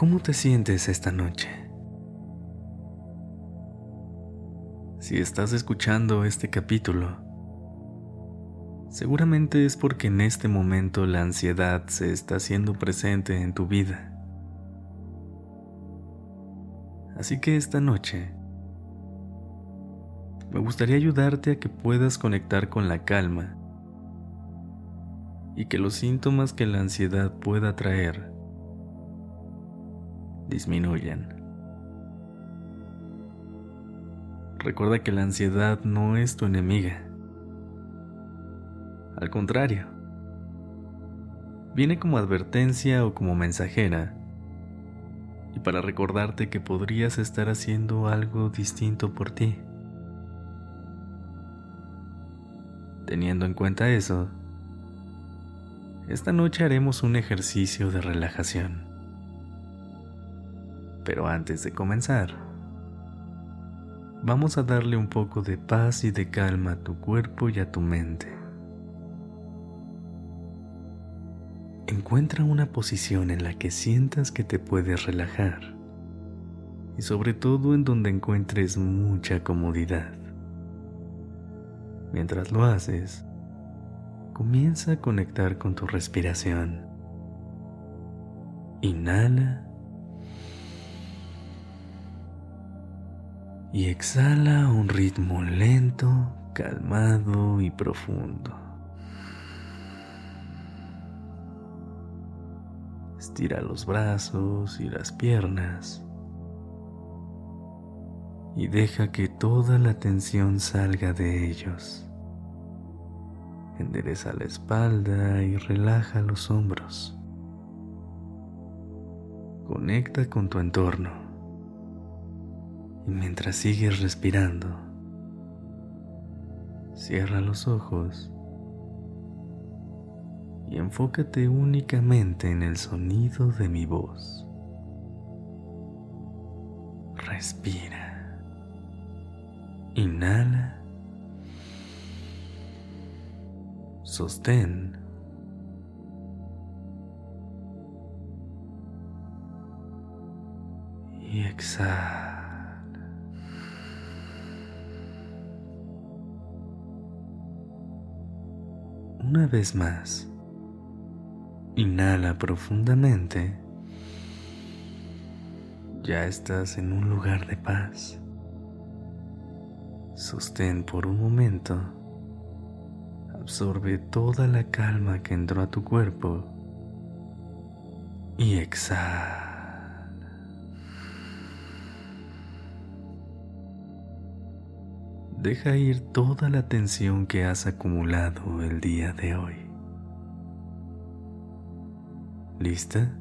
¿Cómo te sientes esta noche? Si estás escuchando este capítulo, seguramente es porque en este momento la ansiedad se está haciendo presente en tu vida. Así que esta noche me gustaría ayudarte a que puedas conectar con la calma y que los síntomas que la ansiedad pueda traer disminuyan. Recuerda que la ansiedad no es tu enemiga. Al contrario, viene como advertencia o como mensajera y para recordarte que podrías estar haciendo algo distinto por ti. Teniendo en cuenta eso, esta noche haremos un ejercicio de relajación. Pero antes de comenzar, vamos a darle un poco de paz y de calma a tu cuerpo y a tu mente. Encuentra una posición en la que sientas que te puedes relajar y sobre todo en donde encuentres mucha comodidad. Mientras lo haces, comienza a conectar con tu respiración. Inhala y exhala un ritmo lento, calmado y profundo. Estira los brazos y las piernas y deja que toda la tensión salga de ellos. Endereza la espalda y relaja los hombros. Conecta con tu entorno mientras sigues respirando, cierra los ojos y enfócate únicamente en el sonido de mi voz. Respira. Inhala. Sostén. Y exhala. Una vez más, inhala profundamente. Ya estás en un lugar de paz. Sostén por un momento. Absorbe toda la calma que entró a tu cuerpo. Y exhala. Deja ir toda la tensión que has acumulado el día de hoy. ¿Lista?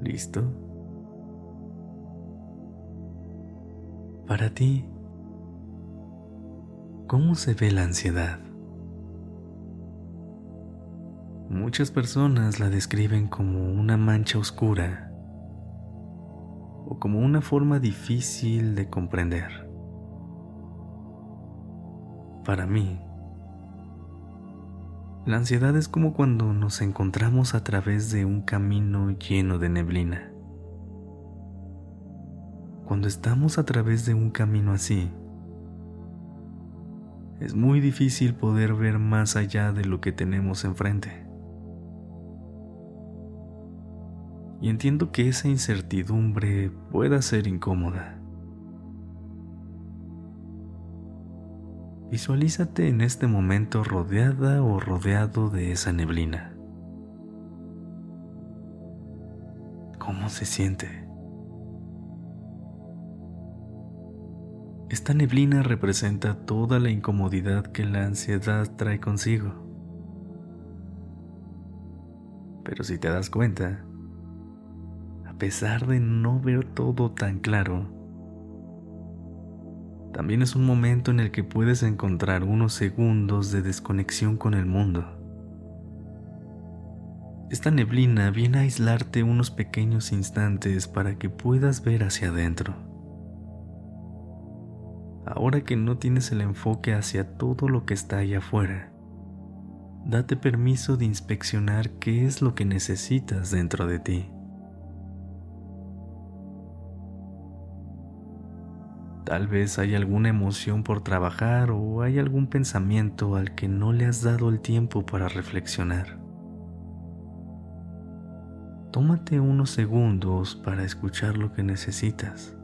¿Listo? Para ti, ¿cómo se ve la ansiedad? Muchas personas la describen como una mancha oscura o como una forma difícil de comprender para mí. La ansiedad es como cuando nos encontramos a través de un camino lleno de neblina. Cuando estamos a través de un camino así, es muy difícil poder ver más allá de lo que tenemos enfrente. Y entiendo que esa incertidumbre pueda ser incómoda. Visualízate en este momento rodeada o rodeado de esa neblina. ¿Cómo se siente? Esta neblina representa toda la incomodidad que la ansiedad trae consigo. Pero si te das cuenta, a pesar de no ver todo tan claro, también es un momento en el que puedes encontrar unos segundos de desconexión con el mundo. Esta neblina viene a aislarte unos pequeños instantes para que puedas ver hacia adentro. Ahora que no tienes el enfoque hacia todo lo que está allá afuera, date permiso de inspeccionar qué es lo que necesitas dentro de ti. Tal vez hay alguna emoción por trabajar o hay algún pensamiento al que no le has dado el tiempo para reflexionar. Tómate unos segundos para escuchar lo que necesitas.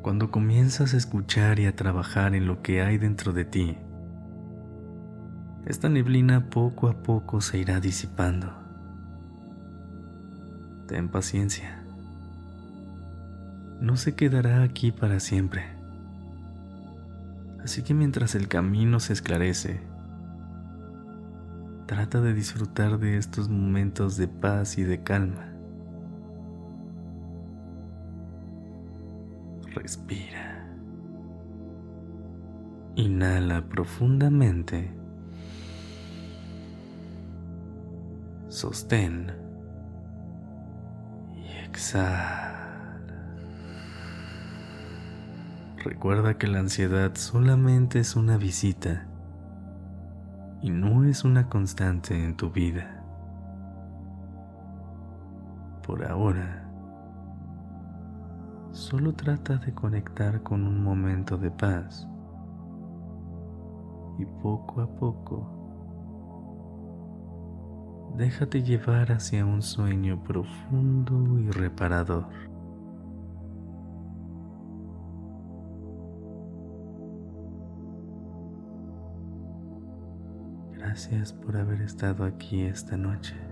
Cuando comienzas a escuchar y a trabajar en lo que hay dentro de ti, esta neblina poco a poco se irá disipando ten paciencia. No se quedará aquí para siempre. Así que mientras el camino se esclarece, trata de disfrutar de estos momentos de paz y de calma. Respira. Inhala profundamente. Sostén. Recuerda que la ansiedad solamente es una visita y no es una constante en tu vida. Por ahora, solo trata de conectar con un momento de paz y poco a poco déjate llevar hacia un sueño profundo y reparador. Gracias por haber estado aquí esta noche.